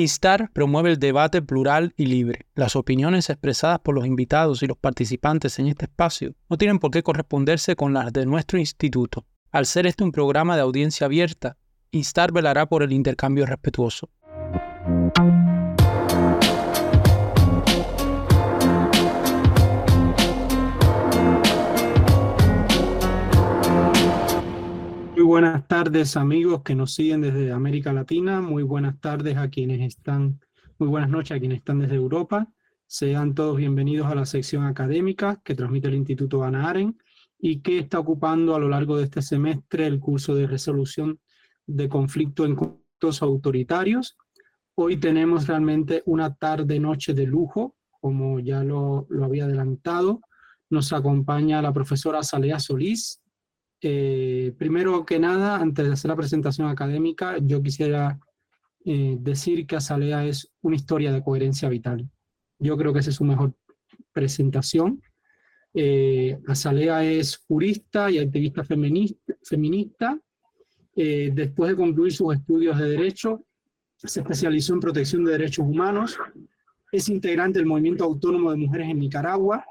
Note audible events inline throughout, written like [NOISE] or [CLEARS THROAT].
Instar promueve el debate plural y libre. Las opiniones expresadas por los invitados y los participantes en este espacio no tienen por qué corresponderse con las de nuestro instituto. Al ser este un programa de audiencia abierta, Instar velará por el intercambio respetuoso. Buenas tardes amigos que nos siguen desde América Latina, muy buenas tardes a quienes están, muy buenas noches a quienes están desde Europa. Sean todos bienvenidos a la sección académica que transmite el Instituto Ana Aren y que está ocupando a lo largo de este semestre el curso de resolución de conflictos en conflictos autoritarios. Hoy tenemos realmente una tarde-noche de lujo, como ya lo, lo había adelantado. Nos acompaña la profesora Salea Solís, eh, primero que nada, antes de hacer la presentación académica, yo quisiera eh, decir que Azalea es una historia de coherencia vital. Yo creo que esa es su mejor presentación. Eh, Azalea es jurista y activista feminista. feminista. Eh, después de concluir sus estudios de Derecho, se especializó en protección de derechos humanos. Es integrante del Movimiento Autónomo de Mujeres en Nicaragua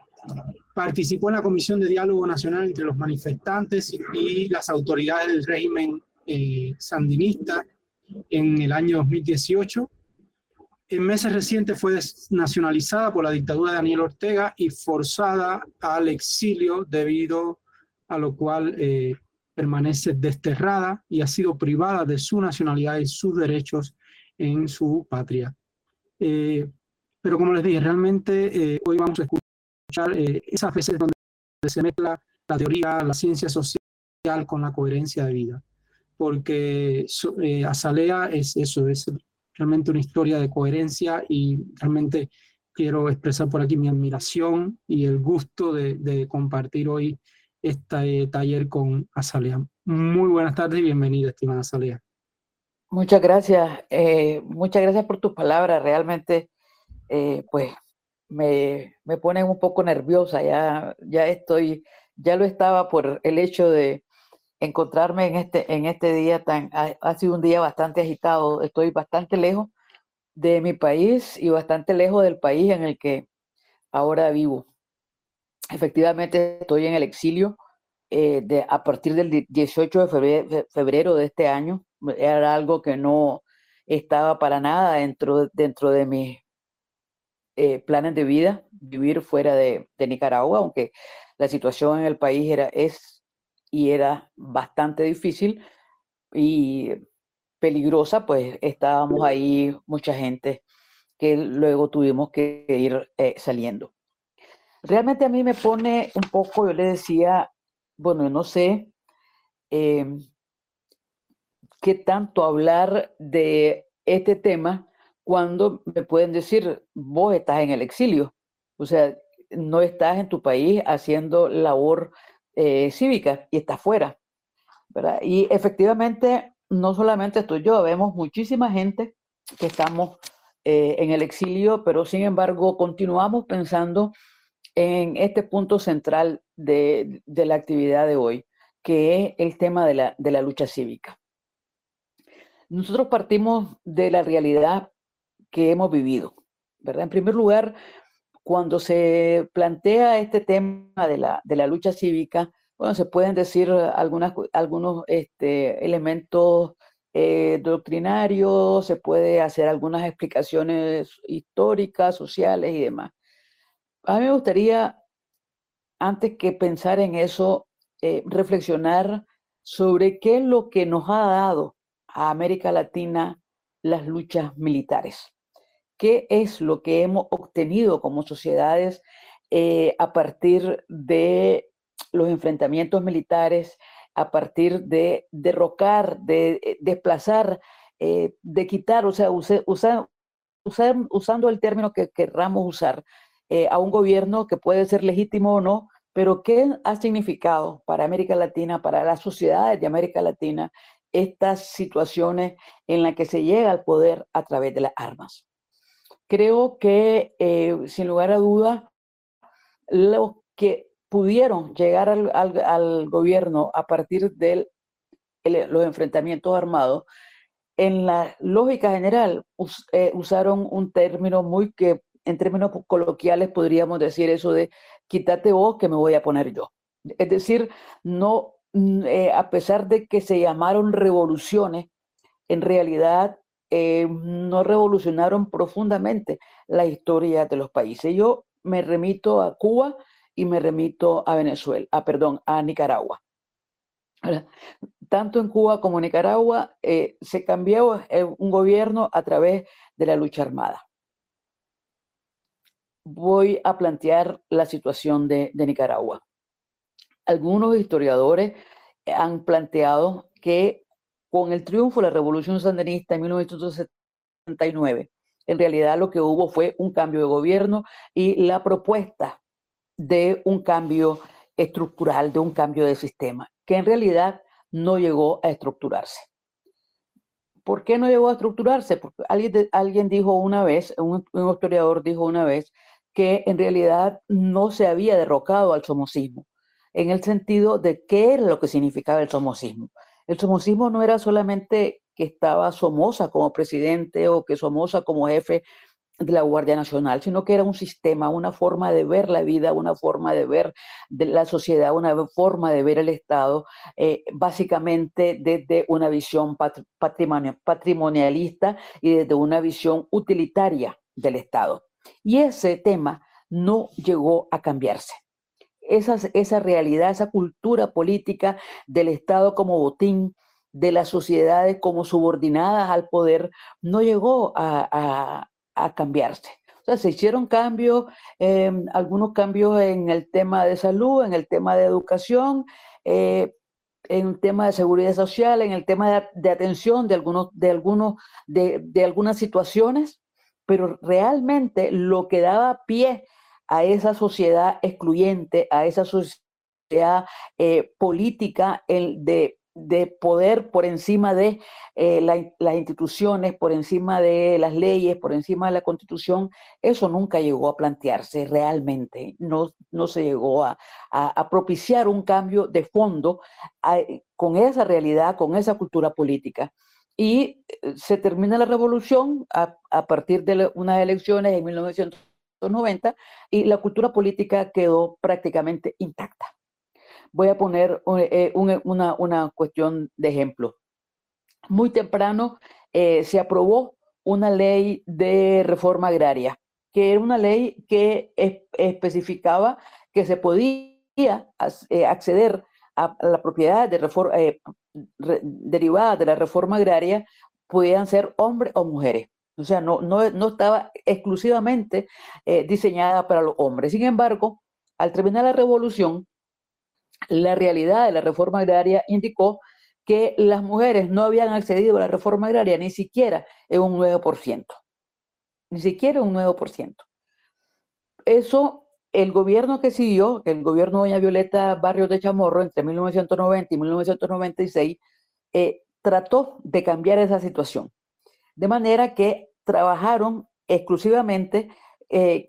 participó en la Comisión de Diálogo Nacional entre los manifestantes y las autoridades del régimen eh, sandinista en el año 2018. En meses recientes fue nacionalizada por la dictadura de Daniel Ortega y forzada al exilio debido a lo cual eh, permanece desterrada y ha sido privada de su nacionalidad y sus derechos en su patria. Eh, pero como les dije, realmente hoy vamos a escuchar eh, esas veces donde se mezcla la teoría, la ciencia social con la coherencia de vida. Porque eh, Azalea es eso, es realmente una historia de coherencia y realmente quiero expresar por aquí mi admiración y el gusto de, compartir hoy este taller con Azalea. Muy buenas tardes y bienvenida, estimada Azalea. Muchas gracias, eh, muchas gracias por tus palabras. Realmente, pues me, me ponen un poco nerviosa, ya, ya estoy, ya lo estaba por el hecho de encontrarme en este, en este día tan, ha, sido un día bastante agitado, estoy bastante lejos de mi país y bastante lejos del país en el que ahora vivo. Efectivamente, estoy en el exilio eh, de, a partir del 18 de febrero, de este año. Era algo que no estaba para nada dentro, dentro de mi eh, planes de vida, vivir fuera de, Nicaragua, aunque la situación en el país era, es y era bastante difícil y peligrosa, pues estábamos ahí mucha gente que luego tuvimos que ir eh, saliendo. Realmente a mí me pone un poco, yo le decía, bueno, no sé em, qué tanto hablar de este tema cuando me pueden decir, vos estás en el exilio, o sea, no estás en tu país haciendo labor eh, cívica y estás fuera. ¿verdad? Y efectivamente, no solamente estoy yo, vemos muchísima gente que estamos eh, en el exilio, pero sin embargo continuamos pensando en este punto central de, de la actividad de hoy, que es el tema de la, de la lucha cívica. Nosotros partimos de la realidad que hemos vivido, ¿verdad? En primer lugar, cuando se plantea este tema de la, de la lucha cívica, bueno, se pueden decir algunas, algunos este, elementos eh, doctrinarios, se puede hacer algunas explicaciones históricas, sociales y demás. A mí me gustaría, antes que pensar en eso, eh, reflexionar sobre qué es lo que nos ha dado a América Latina las luchas militares qué es lo que hemos obtenido como sociedades eh, a partir de los enfrentamientos militares, a partir de derrocar, de eh, desplazar, eh, de quitar, o sea, usando el término que querramos usar, a un gobierno que puede ser legítimo o no, pero qué ha significado para América Latina, para las sociedades de América Latina, estas situaciones en las que se llega al poder a través de las armas. Creo que, eh, sin lugar a duda, los que pudieron llegar al, gobierno a partir de los enfrentamientos armados en la lógica general eh, usaron un término muy que en términos coloquiales podríamos decir eso de quítate vos que me voy a poner yo. Es decir, no, mm, eh, a pesar de que se llamaron revoluciones, en realidad eh, no revolucionaron profundamente la historia de los países. Yo me remito a Cuba y me remito a Venezuela, a, perdón, a Nicaragua. Tanto en Cuba como en Nicaragua eh, se cambió un gobierno a través de la lucha armada. Voy a plantear la situación de Nicaragua. Algunos historiadores han planteado que con el triunfo de la Revolución Sandinista en 1979, en realidad lo que hubo fue un cambio de gobierno y la propuesta de un cambio estructural, de un cambio de sistema, que en realidad no llegó a estructurarse. ¿Por qué no llegó a estructurarse? Porque alguien, alguien dijo una vez, un, un historiador dijo una vez, que en realidad no se había derrocado al somocismo, en el sentido de qué era lo que significaba el somocismo. El somocismo no era solamente que estaba Somoza como presidente o que Somoza como jefe de la Guardia Nacional, sino que era un sistema, una forma de ver la vida, una forma de ver la sociedad, una forma de ver el Estado, eh, básicamente desde una visión patrimonialista y desde una visión utilitaria del Estado. Y ese tema no llegó a cambiarse esa, esa realidad, esa cultura política del Estado como botín, de las sociedades como subordinadas al poder, no llegó a, cambiarse. O sea, se hicieron cambios, em, algunos cambios en el tema de salud, en el tema de educación, eh, en el tema de seguridad social, en el tema de, atención de, algunos, de, algunos, de, de algunas situaciones, pero realmente lo que daba pie a esa sociedad excluyente, a esa sociedad eh, política de, de, poder por encima de eh, las instituciones, por encima de las leyes, por encima de la constitución, eso nunca llegó a plantearse realmente, no, no se llegó a, propiciar un cambio de fondo con esa realidad, con esa cultura política. Y eh, se termina la revolución a, a partir de unas elecciones en 1900 90 y la cultura política quedó prácticamente intacta. Voy a poner eh, una, una, cuestión de ejemplo. Muy temprano eh, se aprobó una ley de reforma agraria, que era una ley que especificaba que se podía eh, acceder a, la propiedad derivada de la reforma agraria, podían ser hombres o mujeres. O sea, no, no, estaba exclusivamente eh, diseñada para los hombres. Sin embargo, al terminar la revolución, la realidad de la reforma agraria indicó que las mujeres no habían accedido a la reforma agraria ni siquiera en un 9%. Ni siquiera un 9%. Eso, el gobierno que siguió, el gobierno de doña Violeta Barrios de Chamorro, entre 1990 y 1996, eh, trató de cambiar esa situación. De manera que trabajaron exclusivamente eh,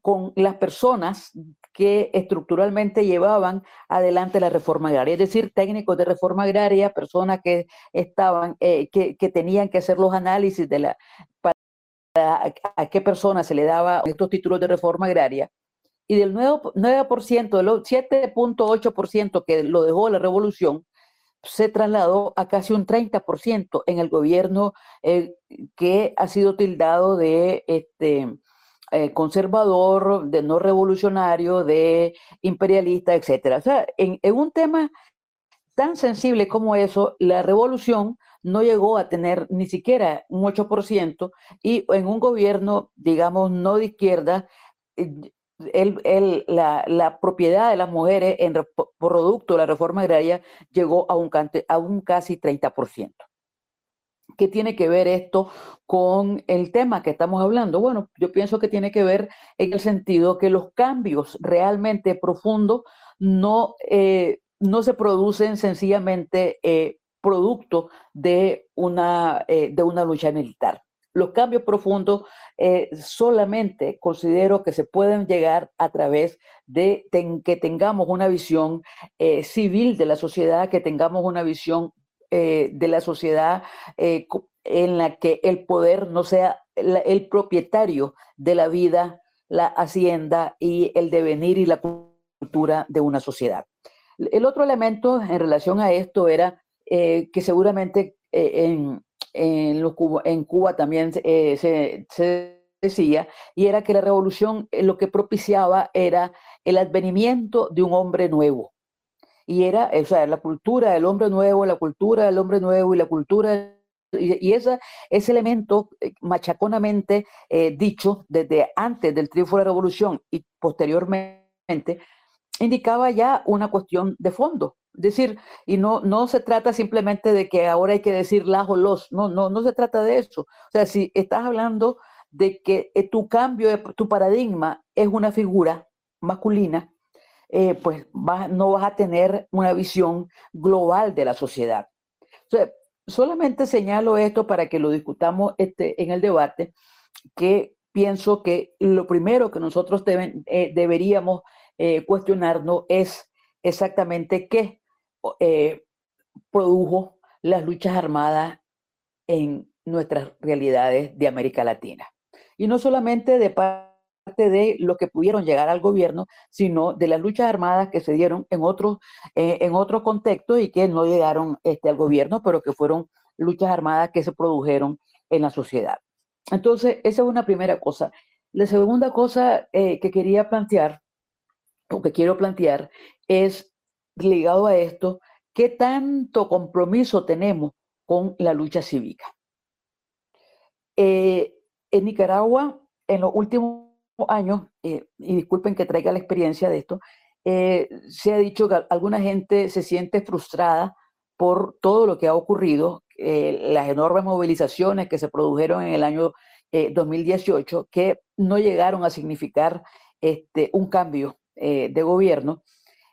con las personas que estructuralmente llevaban adelante la reforma agraria, es decir, técnicos de reforma agraria, personas que estaban, eh, que, tenían que hacer los análisis de la para a, qué personas se le daba estos títulos de reforma agraria. Y del 9%, 9% del 7.8% que lo dejó la revolución, se trasladó a casi un 30% en el gobierno eh, que ha sido tildado de este, eh, conservador, de no revolucionario, de imperialista, etc. O sea, en, en un tema tan sensible como eso, la revolución no llegó a tener ni siquiera un 8% y en un gobierno, digamos, no de izquierda, eh, el, la, propiedad de las mujeres en producto de la reforma agraria llegó a un, a un casi 30%. ¿Qué tiene que ver esto con el tema que estamos hablando? Bueno, yo pienso que tiene que ver en el sentido que los cambios realmente profundos no, eh, no se producen sencillamente eh, producto de una, eh, de una lucha militar. Los cambios profundos eh, solamente considero que se pueden llegar a través de que tengamos una visión eh, civil de la sociedad, que tengamos una visión de la sociedad en la que el poder no sea el propietario de la vida, la hacienda y el devenir y la cultura de una sociedad. El otro elemento en relación a esto era que seguramente en, en, Cuba, también se, se, decía, y era que la revolución lo que propiciaba era el advenimiento de un hombre nuevo. Y era, o sea, la cultura del hombre nuevo, la cultura del hombre nuevo y la cultura y, ese, elemento eh, machaconamente eh, dicho desde antes del triunfo de la revolución y posteriormente, indicaba ya una cuestión de fondo. Decir, y no, no se trata simplemente de que ahora hay que decir las o los, no, no, no se trata de eso. O sea, si estás hablando de que eh, tu cambio, tu paradigma es una figura masculina, pues no vas a tener una visión global de la sociedad. O sea, solamente señalo esto para que lo discutamos este, en el debate, que pienso que lo primero que nosotros eh, deberíamos eh, cuestionarnos es exactamente qué eh, produjo las luchas armadas en nuestras realidades de América Latina. Y no solamente de parte de lo que pudieron llegar al gobierno, sino de las luchas armadas que se dieron en otros eh, en contextos y que no llegaron este, al gobierno, pero que fueron luchas armadas que se produjeron en la sociedad. Entonces, esa es una primera cosa. La segunda cosa eh, que quería plantear, o que quiero plantear, es ligado a esto, ¿qué tanto compromiso tenemos con la lucha cívica? Eh, en Nicaragua, en los últimos años, eh, y disculpen que traiga la experiencia de esto, eh, se ha dicho que alguna gente se siente frustrada por todo lo que ha ocurrido, las enormes movilizaciones que se produjeron en el año 2018, que no llegaron a significar este, un cambio de gobierno.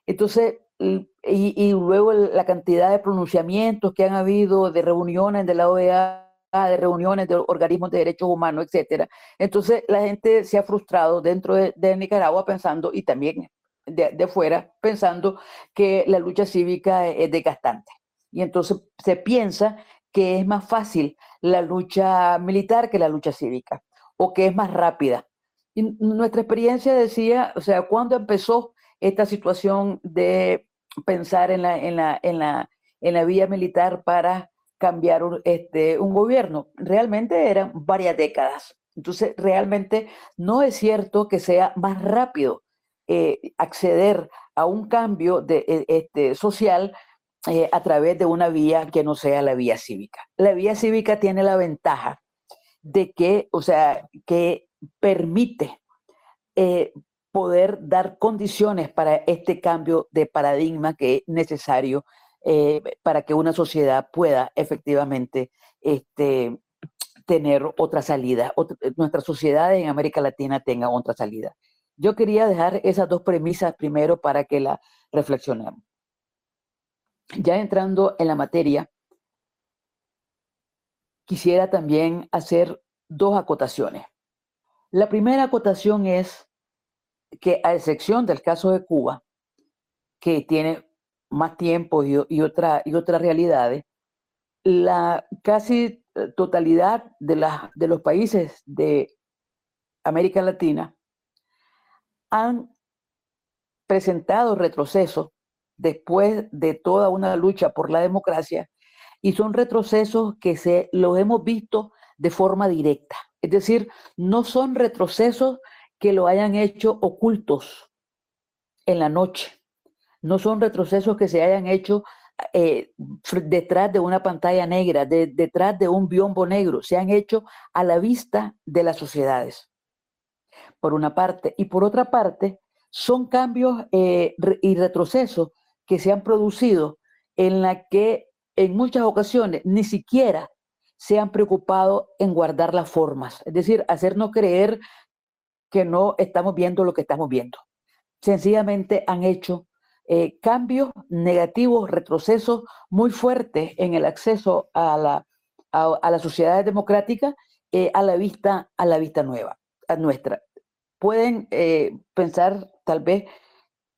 Entonces, y, y, luego la cantidad de pronunciamientos que han habido, de reuniones de la OEA de reuniones de organismos de derechos humanos, etcétera. Entonces la gente se ha frustrado dentro de, Nicaragua pensando y también de, fuera pensando que la lucha cívica es desgastante. Y entonces se piensa que es más fácil la lucha militar que la lucha cívica o que es más rápida. Y nuestra experiencia decía, o sea, cuando empezó esta situación de pensar en la, en la, en la, en la vía militar para cambiar un, este, un gobierno. Realmente eran varias décadas. Entonces, realmente no es cierto que sea más rápido eh, acceder a un cambio de, e, este, social eh, a través de una vía que no sea la vía cívica. La vía cívica tiene la ventaja de que, o sea, que permite eh, poder dar condiciones para este cambio de paradigma que es necesario eh, para que una sociedad pueda efectivamente este, tener otra salida, eh, nuestra sociedad en América Latina tenga otra salida. Yo quería dejar esas dos premisas primero para que la reflexionemos. Ya entrando en la materia, quisiera también hacer dos acotaciones. La primera acotación es que a excepción del caso de Cuba, que tiene más tiempo y, otra, y otras realidades, la casi eh, totalidad de, la, de los países de América Latina han presentado retrocesos después de toda una lucha por la democracia y son retrocesos que se los hemos visto de forma directa. Es decir, no son retrocesos que lo hayan hecho ocultos en la noche, no son retrocesos que se hayan hecho eh, detrás de una pantalla negra, detrás de un biombo negro, se han hecho a la vista de las sociedades, por una parte. Y por otra parte, son cambios eh, y retrocesos que se han producido en la que en muchas ocasiones ni siquiera se han preocupado en guardar las formas, es decir, hacernos creer que no estamos viendo lo que estamos viendo. Sencillamente han hecho eh, cambios negativos, retrocesos muy fuertes en el acceso a la, a, la sociedad democrática eh, a, la vista, a la vista nueva, a nuestra. Pueden eh, pensar tal vez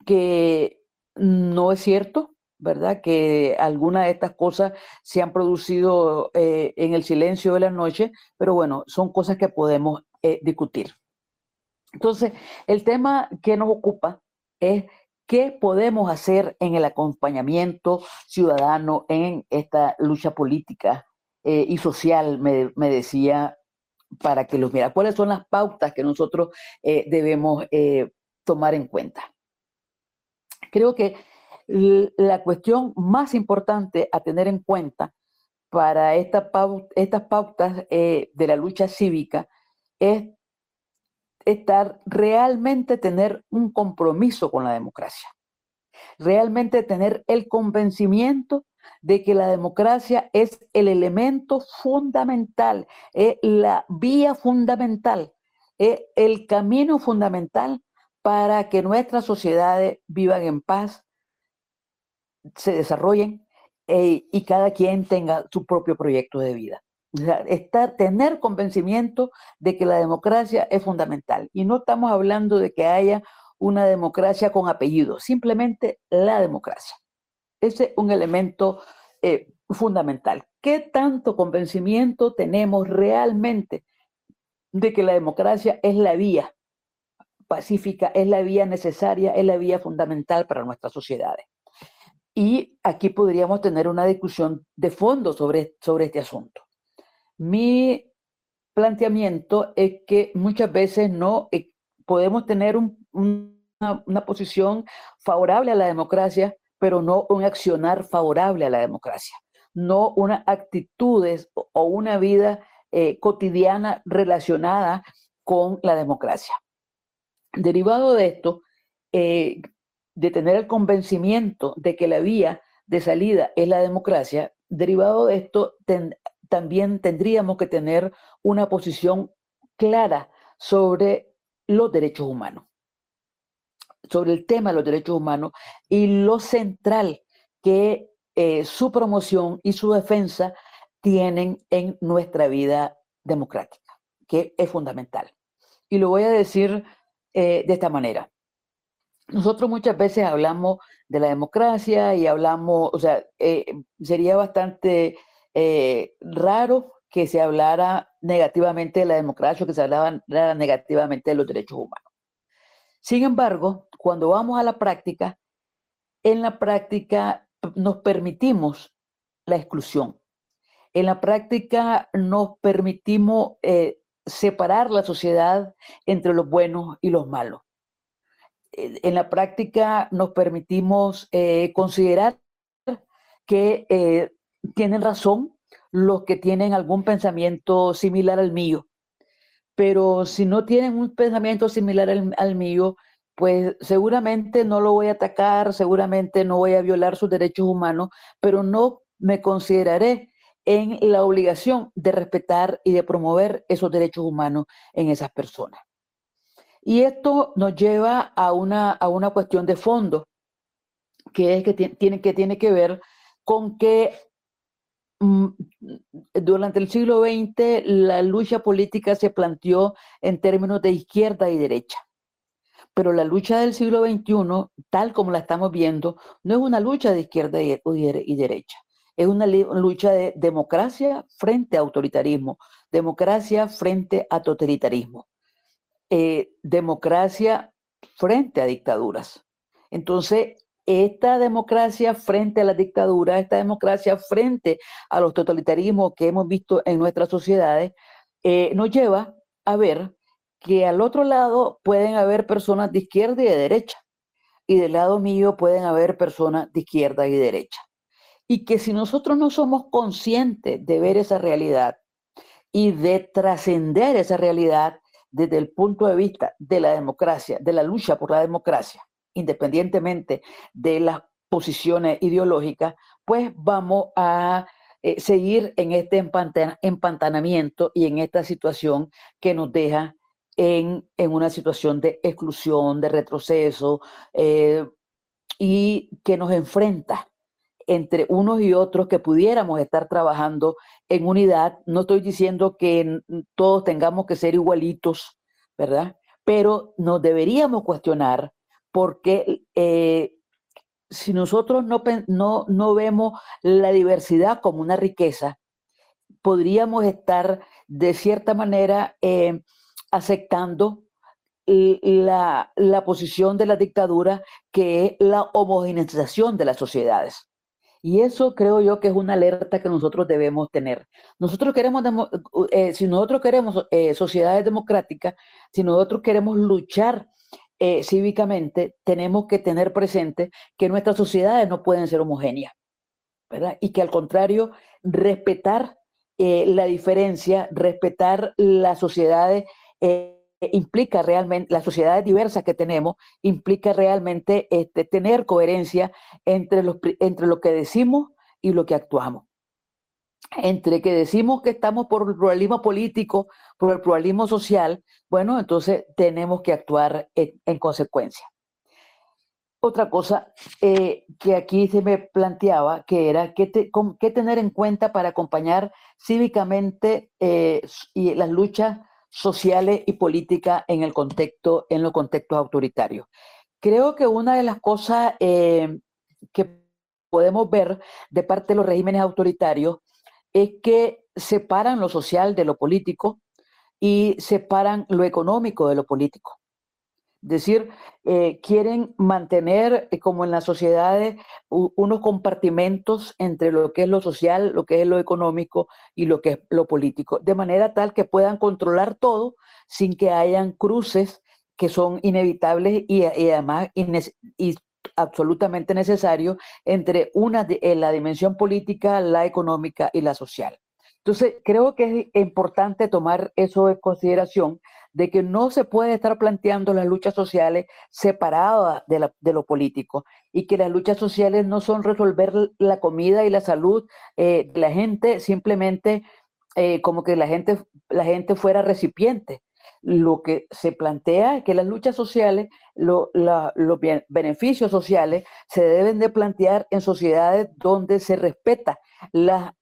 que no es cierto, ¿verdad? Que algunas de estas cosas se han producido eh, en el silencio de la noche, pero bueno, son cosas que podemos eh, discutir. Entonces, el tema que nos ocupa es qué podemos hacer en el acompañamiento ciudadano en esta lucha política eh, y social, me, decía, para que los mira. ¿Cuáles son las pautas que nosotros debemos tomar en cuenta? Creo que la cuestión más importante a tener en cuenta para estas pautas eh, de la lucha cívica es estar realmente tener un compromiso con la democracia, realmente tener el convencimiento de que la democracia es el elemento fundamental, la vía fundamental, el camino fundamental para que nuestras sociedades vivan en paz, se desarrollen eh, y cada quien tenga su propio proyecto de vida. Estar, tener convencimiento de que la democracia es fundamental. Y no estamos hablando de que haya una democracia con apellido, simplemente la democracia. Ese es un elemento eh, fundamental. ¿Qué tanto convencimiento tenemos realmente de que la democracia es la vía pacífica, es la vía necesaria, es la vía fundamental para nuestras sociedades? Y aquí podríamos tener una discusión de fondo sobre, sobre este asunto. Mi planteamiento es que muchas veces no eh, podemos tener una, posición favorable a la democracia, pero no un accionar favorable a la democracia, no unas actitudes o una vida eh, cotidiana relacionada con la democracia. Derivado de esto, eh, de tener el convencimiento de que la vía de salida es la democracia, derivado de esto también tendríamos que tener una posición clara sobre los derechos humanos, sobre el tema de los derechos humanos y lo central que eh, su promoción y su defensa tienen en nuestra vida democrática, que es fundamental. Y lo voy a decir eh, de esta manera. Nosotros muchas veces hablamos de la democracia y hablamos, o sea, eh, sería bastante eh, raro que se hablara negativamente de la democracia que se hablara negativamente de los derechos humanos. Sin embargo, cuando vamos a la práctica, en la práctica nos permitimos la exclusión. En la práctica nos permitimos eh, separar la sociedad entre los buenos y los malos en la práctica nos permitimos eh, considerar que eh, tienen razón los que tienen algún pensamiento similar al mío. Pero si no tienen un pensamiento similar al, mío, pues seguramente no lo voy a atacar, seguramente no voy a violar sus derechos humanos, pero no me consideraré en la obligación de respetar y de promover esos derechos humanos en esas personas. Y esto nos lleva a una, a una cuestión de fondo, que es que tiene, que tiene que ver con que durante el siglo XX la lucha política se planteó en términos de izquierda y derecha. Pero la lucha del siglo XXI, tal como la estamos viendo, no es una lucha de izquierda y, y derecha. Es una lucha de democracia frente a autoritarismo, democracia frente a totalitarismo. Eh, democracia frente a dictaduras. Entonces, esta democracia frente a la dictadura, esta democracia frente a los totalitarismos que hemos visto en nuestras sociedades, eh, nos lleva a ver que al otro lado pueden haber personas de izquierda y de derecha, y del lado mío pueden haber personas de izquierda y derecha. Y que si nosotros no somos conscientes de ver esa realidad y de trascender esa realidad, desde el punto de vista de la democracia, de la lucha por la democracia, independientemente de las posiciones ideológicas, pues vamos a eh, seguir en este empantanamiento y en esta situación que nos deja en, una situación de exclusión, de retroceso eh, y que nos enfrenta entre unos y otros que pudiéramos estar trabajando en unidad. No estoy diciendo que todos tengamos que ser igualitos, ¿verdad? Pero nos deberíamos cuestionar porque eh, si nosotros no, no, no vemos la diversidad como una riqueza, podríamos estar de cierta manera eh, aceptando la, la, posición de la dictadura que es la homogeneización de las sociedades. Y eso creo yo que es una alerta que nosotros debemos tener. Nosotros queremos, eh, si nosotros queremos sociedades democráticas, si nosotros queremos luchar eh, cívicamente, tenemos que tener presente que nuestras sociedades no pueden ser homogéneas, ¿verdad? Y que al contrario, respetar la diferencia, respetar las sociedades implica realmente, las sociedades diversas que tenemos, implica realmente este, tener coherencia entre, los, entre lo que decimos y lo que actuamos. Entre que decimos que estamos por el pluralismo político, por el pluralismo social, bueno, entonces tenemos que actuar en, consecuencia. Otra cosa eh, que aquí se me planteaba, que era qué, tener en cuenta para acompañar cívicamente eh, y las luchas sociales y políticas en el contexto, en los contextos autoritarios. Creo que una de las cosas eh, que podemos ver de parte de los regímenes autoritarios es que separan lo social de lo político y separan lo económico de lo político decir, eh, quieren mantener, eh, como en las sociedades, unos compartimentos entre lo que es lo social, lo que es lo económico y lo que es lo político, de manera tal que puedan controlar todo sin que hayan cruces que son inevitables y, además y absolutamente necesarios entre una de, eh, la dimensión política, la económica y la social. Entonces, creo que es importante tomar eso en consideración de que no se puede estar planteando las luchas sociales separadas de, lo político y que las luchas sociales no son resolver la comida y la salud eh, de la gente simplemente eh, como que la gente, la gente fuera recipiente. Lo que se plantea es que las luchas sociales, los beneficios sociales se deben de plantear en sociedades donde se respeta las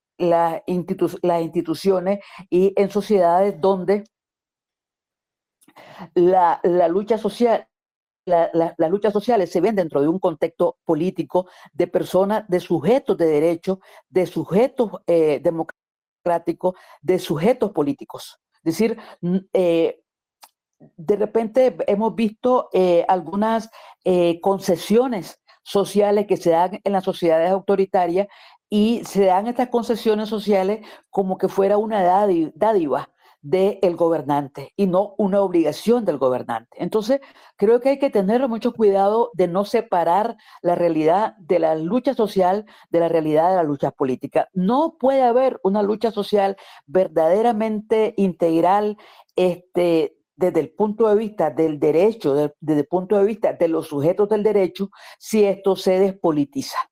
instituciones y en sociedades donde la, lucha social, las luchas sociales se ven dentro de un contexto político de personas, de sujetos de derecho, de sujetos eh, democráticos, de sujetos políticos. Es decir, eh, de repente hemos visto eh, algunas concesiones sociales que se dan en las sociedades autoritarias y se dan estas concesiones sociales como que fuera una dádiva del gobernante y no una obligación del gobernante. Entonces, creo que hay que tener mucho cuidado de no separar la realidad de la lucha social de la realidad de la lucha política. No puede haber una lucha social verdaderamente integral este, desde el punto de vista del derecho, desde el punto de vista de los sujetos del derecho, si esto se despolitiza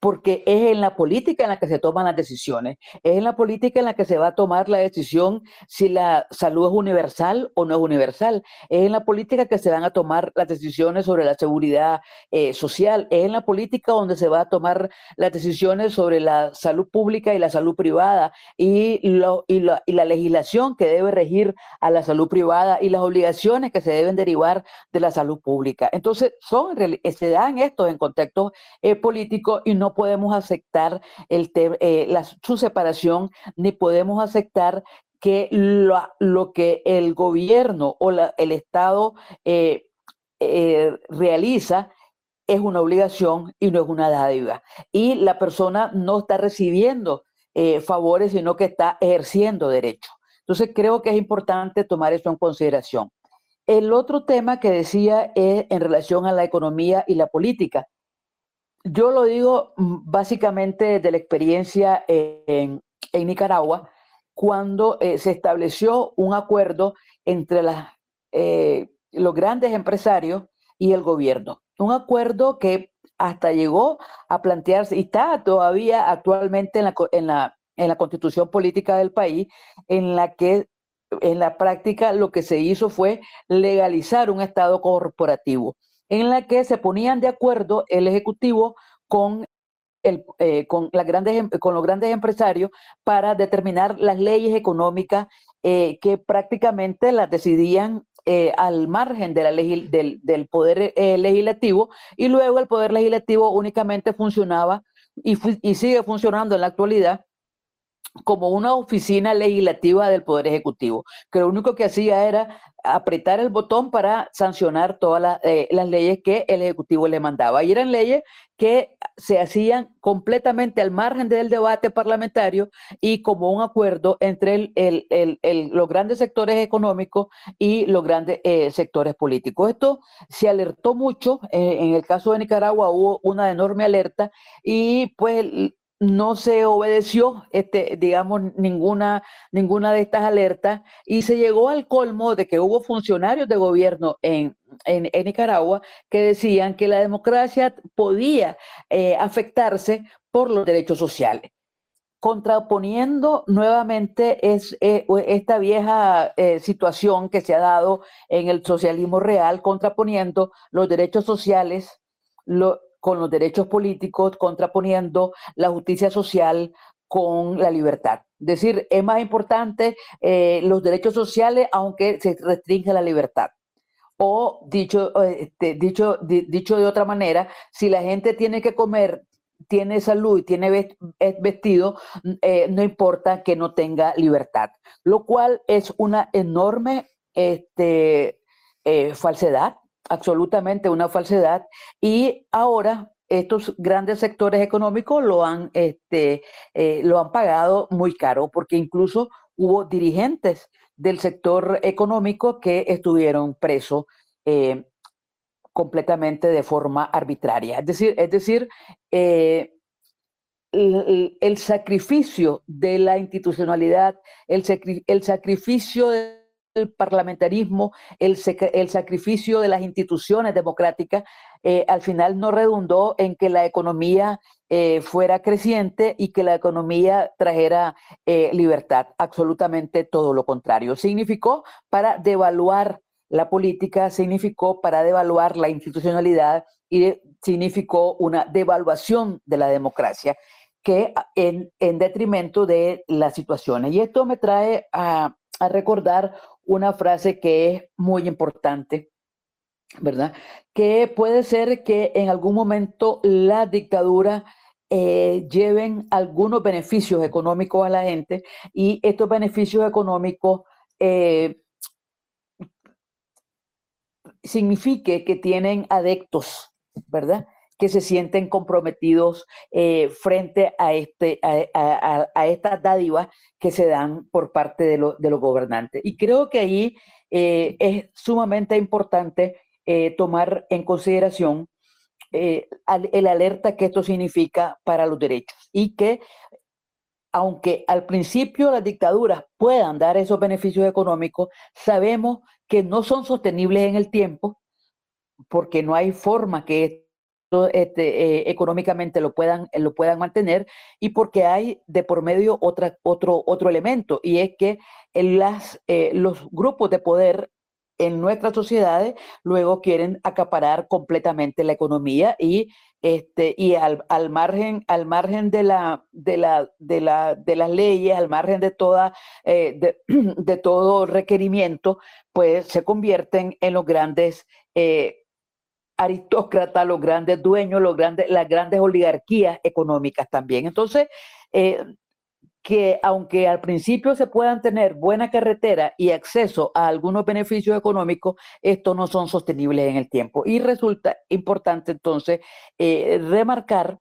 porque es en la política en la que se toman las decisiones, es en la política en la que se va a tomar la decisión si la salud es universal o no es universal, es en la política que se van a tomar las decisiones sobre la seguridad eh, social, es en la política donde se va a tomar las decisiones sobre la salud pública y la salud privada y, y, y la legislación que debe regir a la salud privada y las obligaciones que se deben derivar de la salud pública. Entonces, son, se dan estos en contextos eh, políticos y no podemos aceptar el eh, la, su separación, ni podemos aceptar que lo, que el gobierno o el Estado eh, eh, realiza es una obligación y no es una dádiva. Y la persona no está recibiendo favores, sino que está ejerciendo derecho. Entonces creo que es importante tomar eso en consideración. El otro tema que decía es en relación a la economía y la política. Yo lo digo mm, básicamente de la experiencia en, Nicaragua, cuando eh, se estableció un acuerdo entre eh, los grandes empresarios y el gobierno. Un acuerdo que hasta llegó a plantearse y está todavía actualmente en la, en la, en la constitución política del país, en la que en la práctica lo que se hizo fue legalizar un Estado corporativo en la que se ponían de acuerdo el Ejecutivo con, el, eh, con, las grandes, em, con los grandes empresarios para determinar las leyes económicas eh, que prácticamente las decidían eh, al margen de la del, del, poder eh, legislativo y luego el poder legislativo únicamente funcionaba y, y sigue funcionando en la actualidad como una oficina legislativa del Poder Ejecutivo, que lo único que hacía era apretar el botón para sancionar todas eh, las leyes que el Ejecutivo le mandaba. Y eran leyes que se hacían completamente al margen del debate parlamentario y como un acuerdo entre los grandes sectores económicos y los grandes eh, sectores políticos. Esto se alertó mucho, eh, en el caso de Nicaragua hubo una enorme alerta y pues no se obedeció, este, digamos, ninguna, ninguna de estas alertas y se llegó al colmo de que hubo funcionarios de gobierno en, en, Nicaragua que decían que la democracia podía eh, afectarse por los derechos sociales. Contraponiendo nuevamente eh, esta vieja eh, situación que se ha dado en el socialismo real, contraponiendo los derechos sociales, con los derechos políticos, contraponiendo la justicia social con la libertad. Es decir, es más importante eh, los derechos sociales aunque se restringe la libertad. O dicho, este, dicho, dicho de otra manera, si la gente tiene que comer, tiene salud y tiene vestido, eh, no importa que no tenga libertad. Lo cual es una enorme este, eh, falsedad absolutamente una falsedad y ahora estos grandes sectores económicos lo han, este, eh, lo han pagado muy caro porque incluso hubo dirigentes del sector económico que estuvieron presos eh, completamente de forma arbitraria. Es decir, es decir eh, el, sacrificio de la institucionalidad, el, el sacrificio de el parlamentarismo, el, el, sacrificio de las instituciones democráticas, eh, al final no redundó en que la economía eh, fuera creciente y que la economía trajera eh, libertad. Absolutamente todo lo contrario. Significó para devaluar la política, significó para devaluar la institucionalidad y significó una devaluación de la democracia que en, en detrimento de las situaciones. Y esto me trae a, a recordar una frase que es muy importante, ¿verdad? Que puede ser que en algún momento la dictadura eh, lleven algunos beneficios económicos a la gente y estos beneficios económicos eh, signifique que tienen adeptos, ¿verdad? Que se sienten comprometidos eh, frente a, este, a, a, estas dádivas que se dan por parte de, los gobernantes. Y creo que ahí eh, es sumamente importante eh, tomar en consideración el alerta que esto significa para los derechos y que aunque al principio las dictaduras puedan dar esos beneficios económicos, sabemos que no son sostenibles en el tiempo porque no hay forma que este, eh, económicamente lo puedan, lo puedan mantener y porque hay de por medio otra, otro, otro elemento y es que las, eh, los grupos de poder en nuestras sociedades luego quieren acaparar completamente la economía y este y al, al margen al margen de la de la de la de las leyes al margen de toda eh, de, [CLEARS THROAT] de, todo requerimiento pues se convierten en los grandes aristócratas, los grandes dueños, los grandes, las grandes oligarquías económicas también. Entonces, eh, que aunque al principio se puedan tener buena carretera y acceso a algunos beneficios económicos, estos no son sostenibles en el tiempo. Y resulta importante entonces eh, remarcar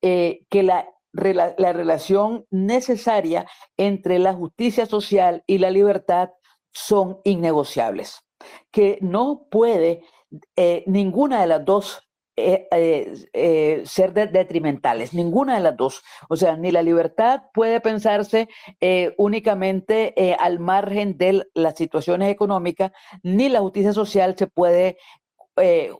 eh, que la, la relación necesaria entre la justicia social y la libertad son innegociables, que no puede eh, ninguna de las dos eh, eh, ser detrimentales, ninguna de las dos. O sea, ni la libertad puede pensarse únicamente al margen de las situaciones económicas, ni la justicia social se puede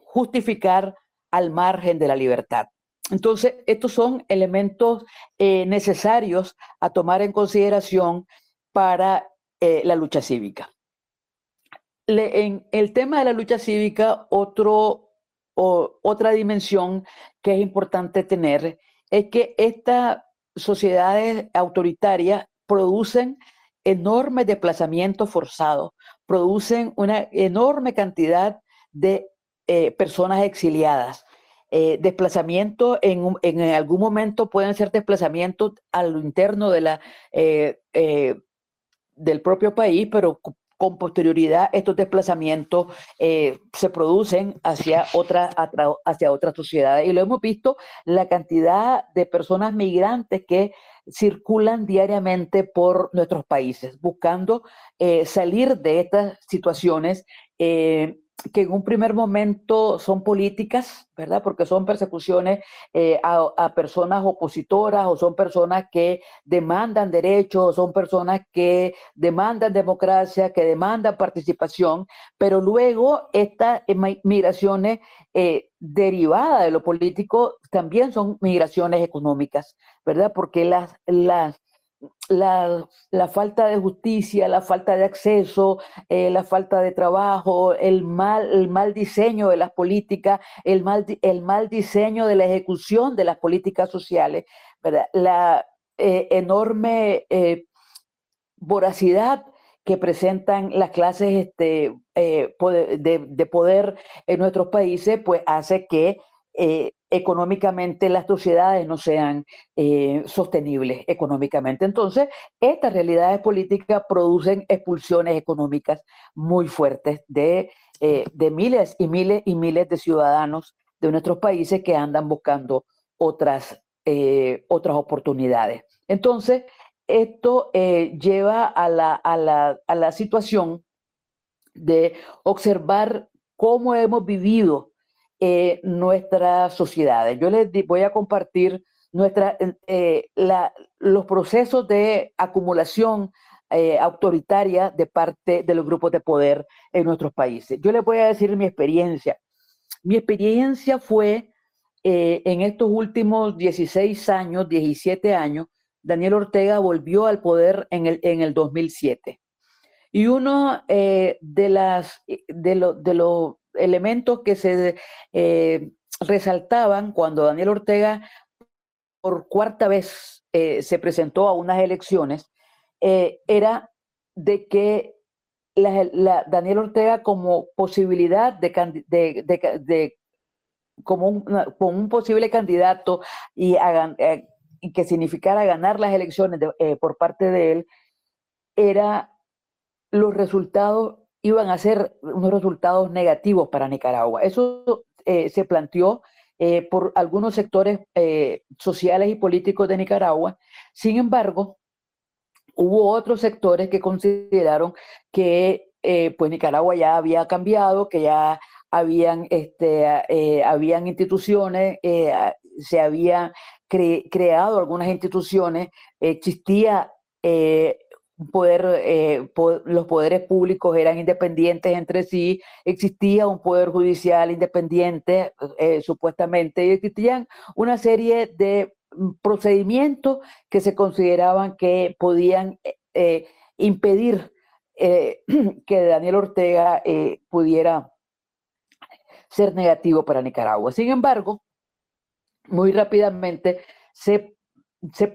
justificar al margen de la libertad. Entonces, estos son elementos necesarios a tomar en consideración para la lucha cívica en el tema de la lucha cívica, otro, otra dimensión que es importante tener es que estas sociedades autoritarias producen enormes desplazamientos forzados, producen una enorme cantidad de eh, personas exiliadas. Eh, desplazamiento en, en, algún momento pueden ser desplazamientos a lo interno de la, eh, del propio país, pero con posterioridad estos desplazamientos se producen hacia, otra, hacia otras sociedades. Y lo hemos visto, la cantidad de personas migrantes que circulan diariamente por nuestros países, buscando salir de estas situaciones que en un primer momento son políticas, ¿verdad? Porque son persecuciones eh, a, personas opositoras o son personas que demandan derechos, son personas que demandan democracia, que demandan participación, pero luego estas migraciones eh, derivadas de lo político también son migraciones económicas, ¿verdad? Porque las, las la, falta de justicia, la falta de acceso, eh, la falta de trabajo, el mal, el mal diseño de las políticas, el mal, el mal diseño de la ejecución de las políticas sociales, la eh, enorme eh, voracidad que presentan las clases este, de, de, poder en nuestros países, pues hace que económicamente las sociedades no sean eh, sostenibles económicamente. Entonces, estas realidades políticas producen expulsiones económicas muy fuertes de, eh, de miles y miles y miles de ciudadanos de nuestros países que andan buscando otras, eh, otras oportunidades. Entonces, esto lleva a la, a, la, a la situación de observar cómo hemos vivido eh, nuestras sociedades. Yo les voy a compartir nuestra, eh, los procesos de acumulación eh, autoritaria de parte de los grupos de poder en nuestros países. Yo les voy a decir mi experiencia. Mi experiencia fue en estos últimos 16 años, 17 años, Daniel Ortega volvió al poder en el, en el 2007. Y uno de, las, de, lo, de, lo, elementos que se eh, resaltaban cuando Daniel Ortega por cuarta vez eh, se presentó a unas elecciones, eh, era de que Daniel Ortega como posibilidad de, como, un, posible candidato y, y, que significara ganar las elecciones por parte de él, era los resultados iban a ser unos resultados negativos para Nicaragua. Eso eh, se planteó eh, por algunos sectores eh, sociales y políticos de Nicaragua. Sin embargo, hubo otros sectores que consideraron que pues Nicaragua ya había cambiado, que ya habían, este, habían instituciones, se habían creado algunas instituciones, existía poder, eh, los poderes públicos eran independientes entre sí, existía un poder judicial independiente, eh, supuestamente, y existían una serie de mm, procedimientos que se consideraban que podían eh, impedir [CLEARS THROAT] que Daniel Ortega pudiera ser negativo para Nicaragua. Sin embargo, muy rápidamente se, se,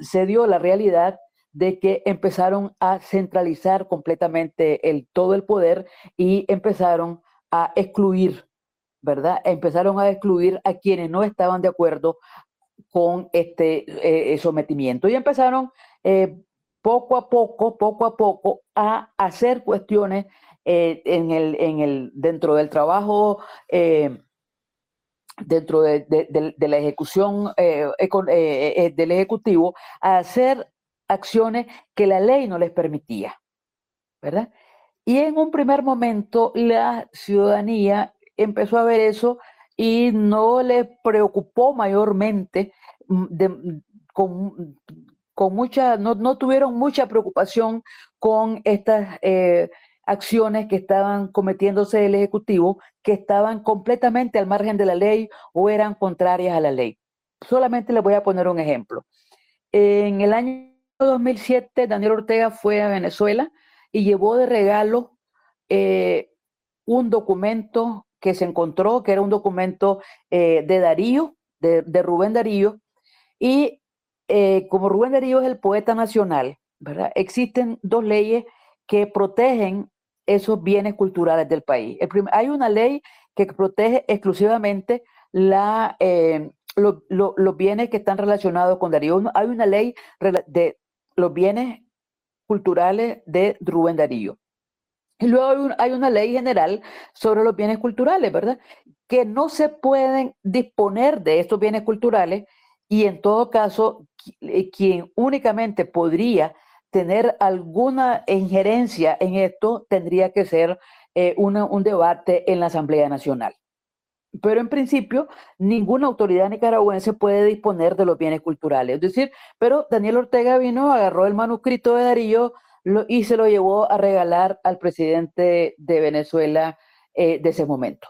se dio la realidad de que empezaron a centralizar completamente el, todo el poder y empezaron a excluir, ¿verdad? Empezaron a excluir a quienes no estaban de acuerdo con este eh, sometimiento y empezaron eh, poco a poco, poco a poco a hacer cuestiones eh, en el, en el, dentro del trabajo dentro de, de, la ejecución del Ejecutivo, a hacer acciones que la ley no les permitía, ¿verdad? Y en un primer momento la ciudadanía empezó a ver eso y no le preocupó mayormente, mm, mm, con, mucha, no, tuvieron mucha preocupación con estas eh, acciones que estaban cometiéndose el Ejecutivo, que estaban completamente al margen de la ley o eran contrarias a la ley. Solamente les voy a poner un ejemplo. En el año 2007, Daniel Ortega fue a Venezuela y llevó de regalo eh, un documento que se encontró, que era un documento eh, de Darío, de, Rubén Darío, y eh, como Rubén Darío es el poeta nacional, ¿verdad? Existen dos leyes que protegen esos bienes culturales del país. hay una ley que protege exclusivamente la, los bienes que están relacionados con Darío. Hay una ley de los bienes culturales de Rubén Darío. Y luego hay, una ley general sobre los bienes culturales, ¿verdad? Que no se pueden disponer de estos bienes culturales y en todo caso, eh, quien únicamente podría tener alguna injerencia en esto tendría que ser eh, un debate en la Asamblea Nacional. Pero en principio, ninguna autoridad nicaragüense puede disponer de los bienes culturales. Es decir, pero Daniel Ortega vino, agarró el manuscrito de Darío y se lo llevó a regalar al presidente de Venezuela eh, de ese momento.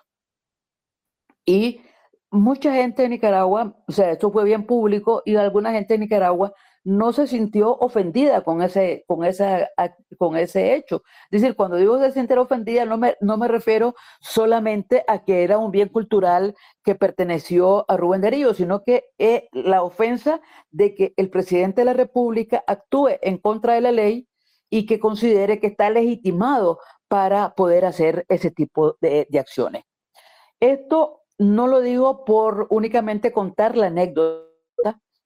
Y mucha gente de Nicaragua, o sea, esto fue bien público y alguna gente de Nicaragua no se sintió ofendida con ese, con esa, con ese hecho. Es decir, cuando digo se sentir ofendida, no me, no me refiero solamente a que era un bien cultural que perteneció a Rubén Darío, sino que es la ofensa de que el presidente de la República actúe en contra de la ley y que considere que está legitimado para poder hacer ese tipo de, de acciones. Esto no lo digo por únicamente contar la anécdota,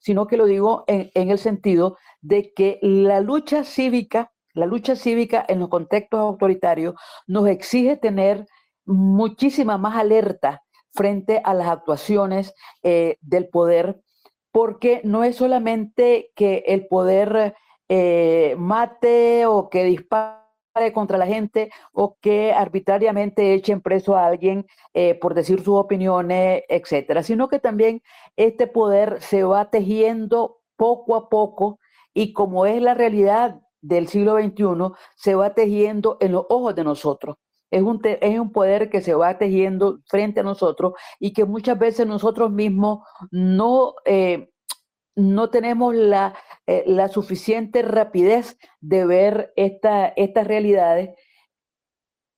sino que lo digo en, el sentido de que la lucha cívica, la lucha cívica en los contextos autoritarios nos exige tener muchísima más alerta frente a las actuaciones eh, del poder, porque no es solamente que el poder eh, mate o que dispare contra la gente o que arbitrariamente echen preso a alguien eh, por decir sus opiniones, etcétera, sino que también este poder se va tejiendo poco a poco y como es la realidad del siglo XXI, se va tejiendo en los ojos de nosotros. Es un, es un poder que se va tejiendo frente a nosotros y que muchas veces nosotros mismos no, eh, no tenemos la, eh, la suficiente rapidez de ver esta, estas realidades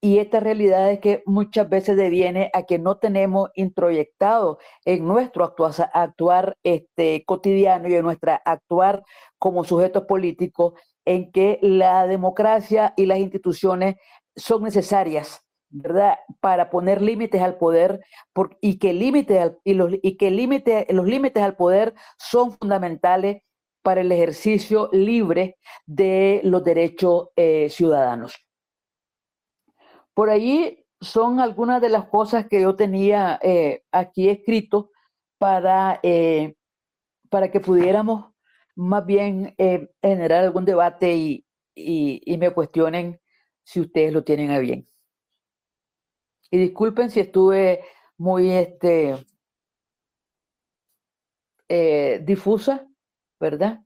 y estas realidades que muchas veces deviene a que no tenemos introyectado en nuestro actuar, este, cotidiano y en nuestra actuar como sujetos políticos en que la democracia y las instituciones son necesarias ¿verdad? Para poner límites al poder y que, límite y los, y que límite, los límites al poder son fundamentales para el ejercicio libre de los derechos eh, ciudadanos. Por allí son algunas de las cosas que yo tenía eh, aquí escrito para, eh, para que pudiéramos más bien generar algún debate y, y me cuestionen si ustedes lo tienen a bien. Y disculpen si estuve muy este, difusa, ¿verdad?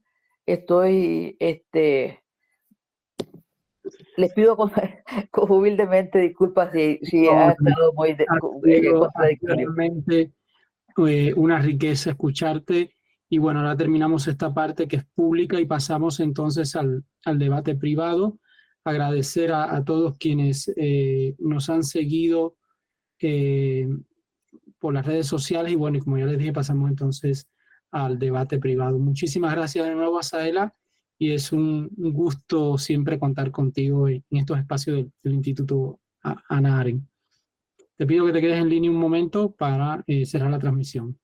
Estoy, este, les pido con, [LAUGHS] humildemente disculpas si, si ha estado muy Realmente eh, una riqueza escucharte. Y bueno, ahora terminamos esta parte que es pública y pasamos entonces al, al debate privado. Agradecer a, a todos quienes eh, nos han seguido eh, por las redes sociales y bueno, y como ya les dije, pasamos entonces al debate privado. Muchísimas gracias de nuevo, Asaela, y es un, gusto siempre contar contigo en, estos espacios del, Instituto Ana Aren. Te pido que te quedes en línea un momento para eh, cerrar la transmisión.